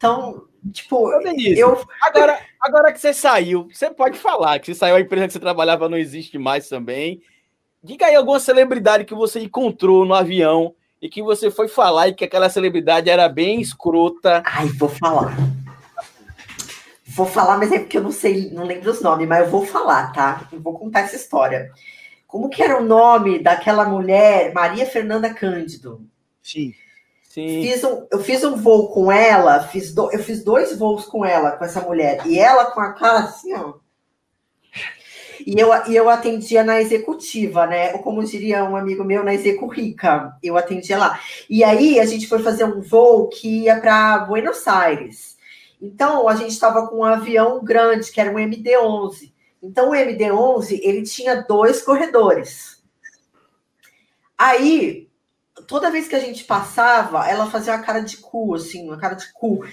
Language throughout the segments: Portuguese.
Então, tipo, Denise, eu. Agora, agora que você saiu, você pode falar que você saiu, a empresa que você trabalhava não existe mais também. Diga aí alguma celebridade que você encontrou no avião e que você foi falar e que aquela celebridade era bem escrota. Ai, vou falar. Vou falar, mas é porque eu não sei, não lembro os nomes, mas eu vou falar, tá? Eu vou contar essa história. Como que era o nome daquela mulher, Maria Fernanda Cândido? Sim. Sim. Fiz um, eu fiz um voo com ela, fiz do, eu fiz dois voos com ela, com essa mulher, e ela com a cara assim, ó. E eu, e eu atendia na executiva, né? Ou como diria um amigo meu, na execu rica. Eu atendia lá. E aí a gente foi fazer um voo que ia para Buenos Aires. Então a gente estava com um avião grande, que era um MD-11. Então o MD-11 ele tinha dois corredores. Aí toda vez que a gente passava, ela fazia uma cara de cu, assim, uma cara de cu.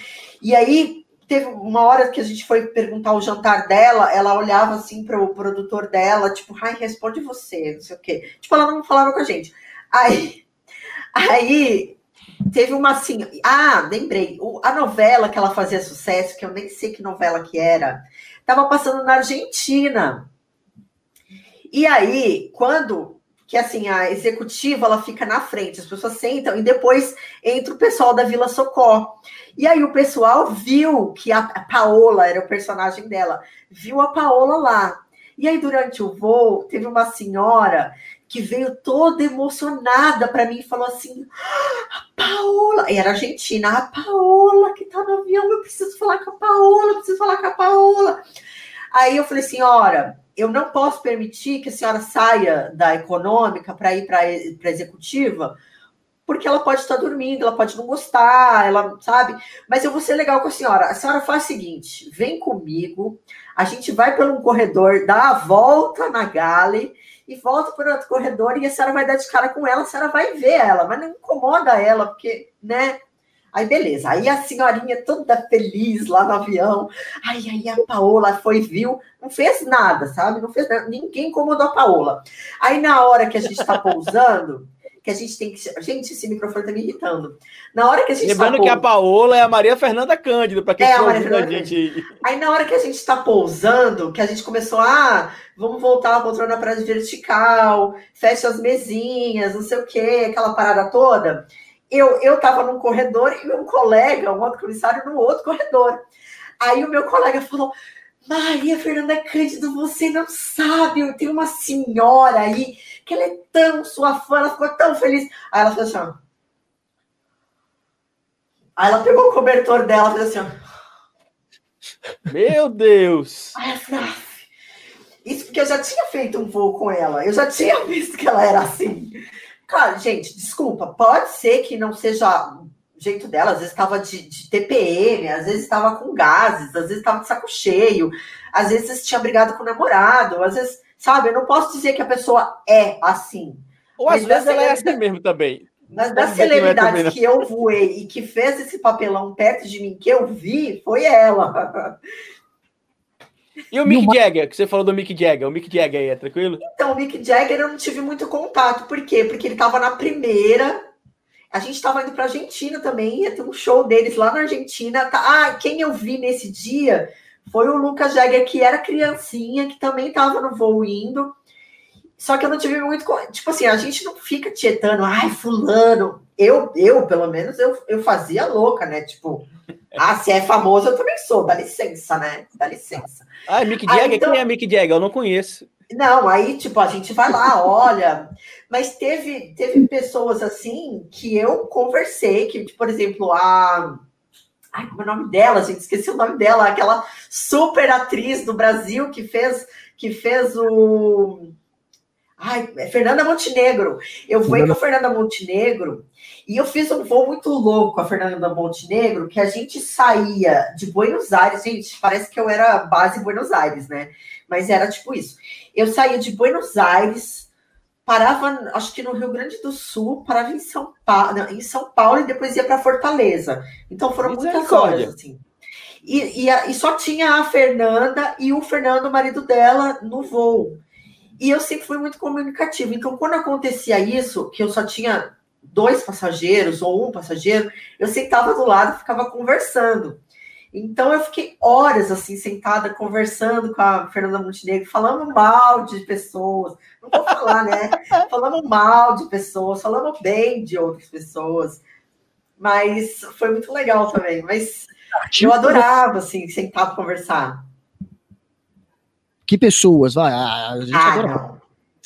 E aí teve uma hora que a gente foi perguntar o jantar dela, ela olhava assim para o produtor dela, tipo, ai, responde você, não sei o quê. Tipo, ela não falava com a gente. Aí, aí teve uma assim, ah, lembrei, a novela que ela fazia sucesso, que eu nem sei que novela que era, estava passando na Argentina. E aí, quando que assim, a executiva ela fica na frente, as pessoas sentam e depois entra o pessoal da Vila Socó. E aí o pessoal viu que a Paola era o personagem dela, viu a Paola lá. E aí durante o voo teve uma senhora que veio toda emocionada para mim e falou assim: ah, a Paola, e era argentina, a Paola que tá no avião, eu preciso falar com a Paola, preciso falar com a Paola. Aí eu falei, senhora, eu não posso permitir que a senhora saia da econômica para ir para a executiva, porque ela pode estar dormindo, ela pode não gostar, ela sabe. Mas eu vou ser legal com a senhora. A senhora faz o seguinte: vem comigo, a gente vai pelo corredor, dá a volta na gale e volta por outro corredor e a senhora vai dar de cara com ela, a senhora vai ver ela, mas não incomoda ela, porque, né? Aí, beleza. Aí a senhorinha toda feliz lá no avião. Aí, aí a Paola foi, viu, não fez nada, sabe? Não fez nada. Ninguém incomodou a Paola. Aí, na hora que a gente está pousando, que a gente tem que. Gente, esse microfone tá me irritando. Na hora que a gente Lembrando tá que a Paola é a Maria Fernanda Cândido, para quem é, a Maria Fernanda a gente. Aí, na hora que a gente está pousando, que a gente começou, ah, vamos voltar a poltrona para vertical, fecha as mesinhas, não sei o quê, aquela parada toda eu eu estava num corredor e um colega, um outro comissário, no outro corredor. Aí o meu colega falou: Maria Fernanda Cândido, você não sabe, eu tenho uma senhora aí que ela é tão sua fã, ela ficou tão feliz. Aí ela fez assim. Aí ela pegou o cobertor dela e fez assim. Meu Deus! Aí ela falou, ah, isso porque eu já tinha feito um voo com ela, eu já tinha visto que ela era assim. Claro, gente, desculpa, pode ser que não seja o jeito dela, às vezes estava de, de, TPM, às vezes estava com gases, às vezes estava de saco cheio, às vezes tinha brigado com o namorado, às vezes, sabe, eu não posso dizer que a pessoa é assim. Ou às vezes ela é assim mesmo também. Mas da celebridade que, é que eu voei e que fez esse papelão perto de mim, que eu vi, foi ela. E o Mick Jagger, que você falou do Mick Jagger, o Mick Jagger aí, é tranquilo? Então, o Mick Jagger eu não tive muito contato, por quê? Porque ele estava na primeira, a gente estava indo para Argentina também, ia ter um show deles lá na Argentina. Tá, ah, quem eu vi nesse dia foi o Lucas Jagger, que era criancinha, que também estava no voo indo. Só que eu não tive muito. Tipo assim, a gente não fica tietando, ai, fulano. Eu, eu pelo menos, eu, eu fazia louca, né? Tipo, ah, se é famoso, eu também sou, dá licença, né? Dá licença. Ah, Mick Jagger? então... Quem é Mick Jagger? Eu não conheço. Não, aí, tipo, a gente vai lá, olha. Mas teve, teve pessoas assim que eu conversei, que, por exemplo, a. Ai, como é o nome dela, gente? Esqueci o nome dela, aquela super atriz do Brasil que fez, que fez o. Ai, é Fernanda Montenegro. Eu fui com a Fernanda Montenegro e eu fiz um voo muito louco com a Fernanda Montenegro, que a gente saía de Buenos Aires, gente, parece que eu era base Buenos Aires, né? Mas era tipo isso. Eu saía de Buenos Aires, parava, acho que no Rio Grande do Sul, parava em São Paulo, em São Paulo e depois ia para Fortaleza. Então foram muitas horas, assim. E, e, e só tinha a Fernanda e o Fernando, o marido dela, no voo. E eu sempre fui muito comunicativa. Então, quando acontecia isso, que eu só tinha dois passageiros ou um passageiro, eu sentava do lado e ficava conversando. Então eu fiquei horas assim sentada conversando com a Fernanda Montenegro, falando mal de pessoas. Não vou falar, né? falando mal de pessoas, falando bem de outras pessoas. Mas foi muito legal também. Mas eu adorava assim sentar conversar. Que pessoas, vai? A gente ah, adora. Não.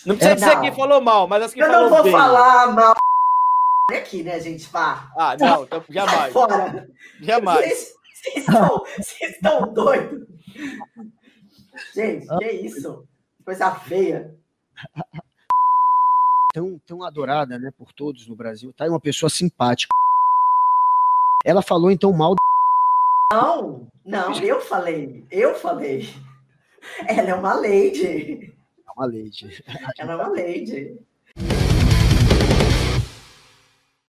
não precisa é, dizer não. que falou mal, mas as que eu falou Eu não vou bem. falar mal aqui, né, gente? Vá. Ah, não, então jamais. Fora. Jamais. Vocês estão, vocês estão doidos? Gente, que isso? Coisa feia. Tão, tão adorada, né, por todos no Brasil. Tá aí uma pessoa simpática. Ela falou então mal. Não, não, eu falei. Eu falei. Ela é uma lady. É uma lady. Ela é uma lady.